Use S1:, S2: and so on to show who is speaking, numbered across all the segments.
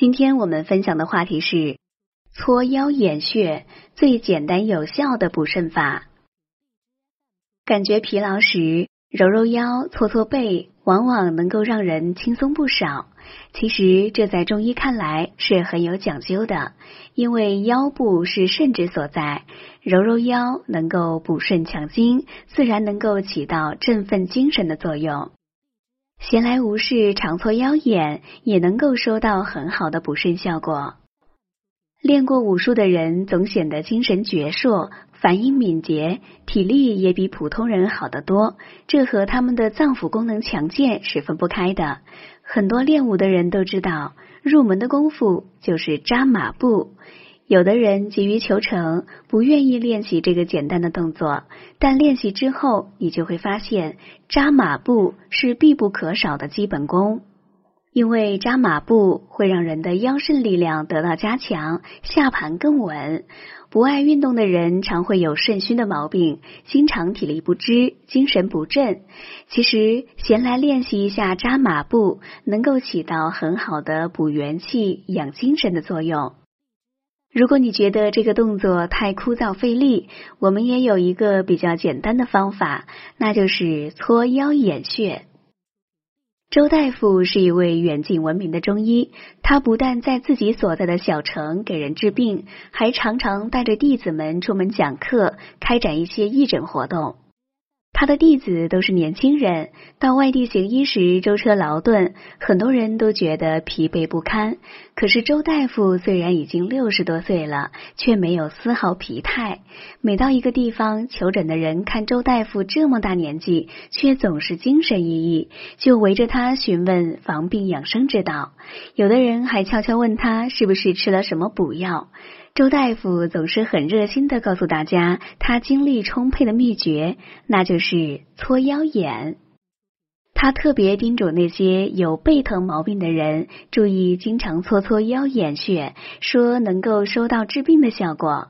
S1: 今天我们分享的话题是搓腰眼穴最简单有效的补肾法。感觉疲劳时，揉揉腰、搓搓背，往往能够让人轻松不少。其实这在中医看来是很有讲究的，因为腰部是肾之所在，揉揉腰能够补肾强筋，自然能够起到振奋精神的作用。闲来无事，常搓腰眼，也能够收到很好的补肾效果。练过武术的人总显得精神矍铄，反应敏捷，体力也比普通人好得多。这和他们的脏腑功能强健是分不开的。很多练武的人都知道，入门的功夫就是扎马步。有的人急于求成，不愿意练习这个简单的动作，但练习之后，你就会发现扎马步是必不可少的基本功。因为扎马步会让人的腰肾力量得到加强，下盘更稳。不爱运动的人常会有肾虚的毛病，经常体力不支、精神不振。其实闲来练习一下扎马步，能够起到很好的补元气、养精神的作用。如果你觉得这个动作太枯燥费力，我们也有一个比较简单的方法，那就是搓腰眼穴。周大夫是一位远近闻名的中医，他不但在自己所在的小城给人治病，还常常带着弟子们出门讲课，开展一些义诊活动。他的弟子都是年轻人，到外地行医时舟车劳顿，很多人都觉得疲惫不堪。可是周大夫虽然已经六十多岁了，却没有丝毫疲态。每到一个地方求诊的人看周大夫这么大年纪，却总是精神奕奕，就围着他询问防病养生之道。有的人还悄悄问他是不是吃了什么补药。周大夫总是很热心的告诉大家，他精力充沛的秘诀，那就是搓腰眼。他特别叮嘱那些有背疼毛病的人，注意经常搓搓腰眼穴，说能够收到治病的效果。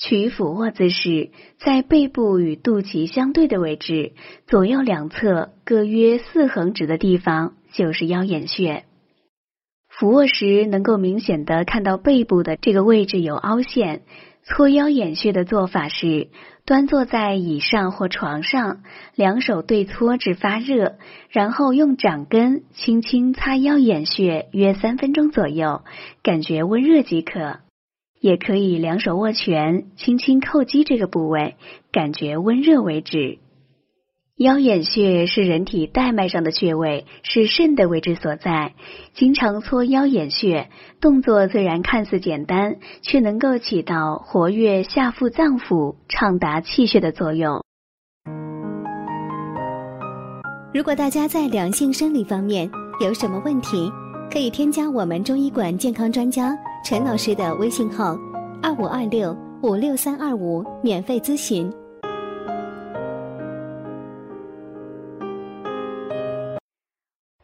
S1: 取俯卧姿势，在背部与肚脐相对的位置，左右两侧各约四横指的地方，就是腰眼穴。俯卧时能够明显的看到背部的这个位置有凹陷。搓腰眼穴的做法是：端坐在椅上或床上，两手对搓至发热，然后用掌根轻轻擦腰眼穴约三分钟左右，感觉温热即可。也可以两手握拳，轻轻叩击这个部位，感觉温热为止。腰眼穴是人体带脉上的穴位，是肾的位置所在。经常搓腰眼穴，动作虽然看似简单，却能够起到活跃下腹脏腑、畅达气血的作用。
S2: 如果大家在两性生理方面有什么问题，可以添加我们中医馆健康专家陈老师的微信号：二五二六五六三二五，免费咨询。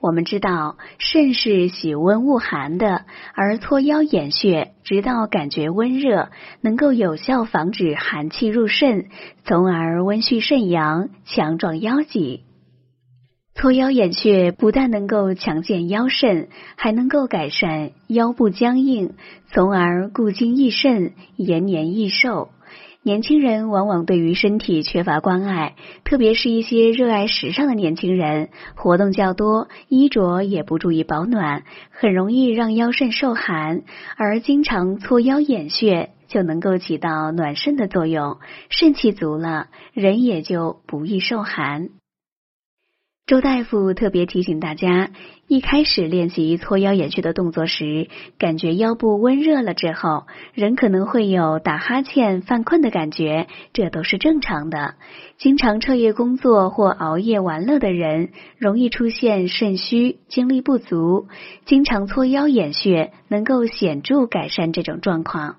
S1: 我们知道肾是喜温恶寒的，而搓腰眼穴，直到感觉温热，能够有效防止寒气入肾，从而温煦肾阳，强壮腰脊。搓腰眼穴不但能够强健腰肾，还能够改善腰部僵硬，从而固精益肾，延年益寿。年轻人往往对于身体缺乏关爱，特别是一些热爱时尚的年轻人，活动较多，衣着也不注意保暖，很容易让腰肾受寒。而经常搓腰眼穴，就能够起到暖肾的作用，肾气足了，人也就不易受寒。周大夫特别提醒大家，一开始练习搓腰眼穴的动作时，感觉腰部温热了之后，人可能会有打哈欠、犯困的感觉，这都是正常的。经常彻夜工作或熬夜玩乐的人，容易出现肾虚、精力不足。经常搓腰眼穴，能够显著改善这种状况。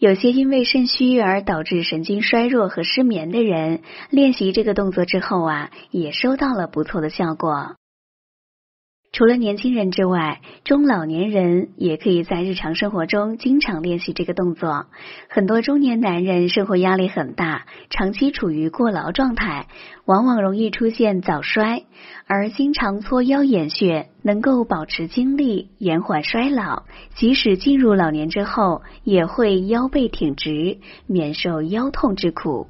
S1: 有些因为肾虚而导致神经衰弱和失眠的人，练习这个动作之后啊，也收到了不错的效果。除了年轻人之外，中老年人也可以在日常生活中经常练习这个动作。很多中年男人生活压力很大，长期处于过劳状态，往往容易出现早衰。而经常搓腰眼穴，能够保持精力，延缓衰老。即使进入老年之后，也会腰背挺直，免受腰痛之苦。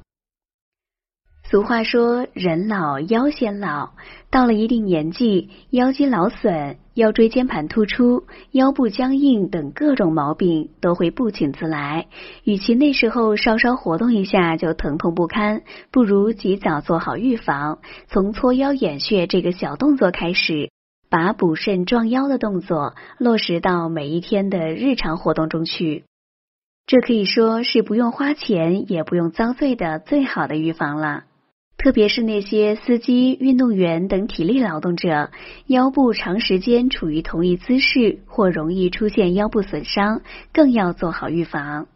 S1: 俗话说：“人老腰先老。”到了一定年纪，腰肌劳损、腰椎间盘突出、腰部僵硬等各种毛病都会不请自来。与其那时候稍稍活动一下就疼痛不堪，不如及早做好预防，从搓腰眼穴这个小动作开始，把补肾壮腰的动作落实到每一天的日常活动中去。这可以说是不用花钱也不用遭罪的最好的预防了。特别是那些司机、运动员等体力劳动者，腰部长时间处于同一姿势或容易出现腰部损伤，更要做好预防。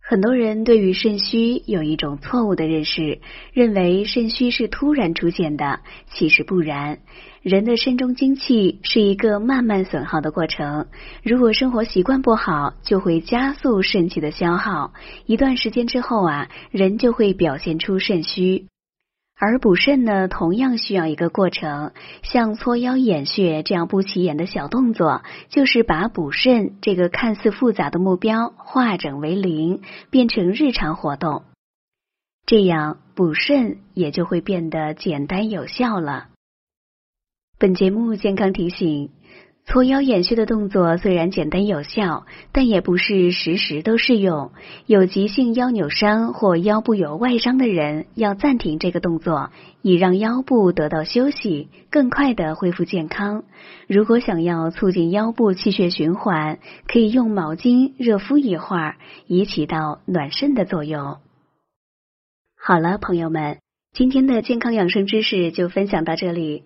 S1: 很多人对于肾虚有一种错误的认识，认为肾虚是突然出现的，其实不然。人的肾中精气是一个慢慢损耗的过程，如果生活习惯不好，就会加速肾气的消耗，一段时间之后啊，人就会表现出肾虚。而补肾呢，同样需要一个过程。像搓腰眼穴这样不起眼的小动作，就是把补肾这个看似复杂的目标化整为零，变成日常活动，这样补肾也就会变得简单有效了。本节目健康提醒。搓腰眼穴的动作虽然简单有效，但也不是时时都适用。有急性腰扭伤或腰部有外伤的人，要暂停这个动作，以让腰部得到休息，更快的恢复健康。如果想要促进腰部气血循环，可以用毛巾热敷一会儿，以起到暖肾的作用。好了，朋友们，今天的健康养生知识就分享到这里。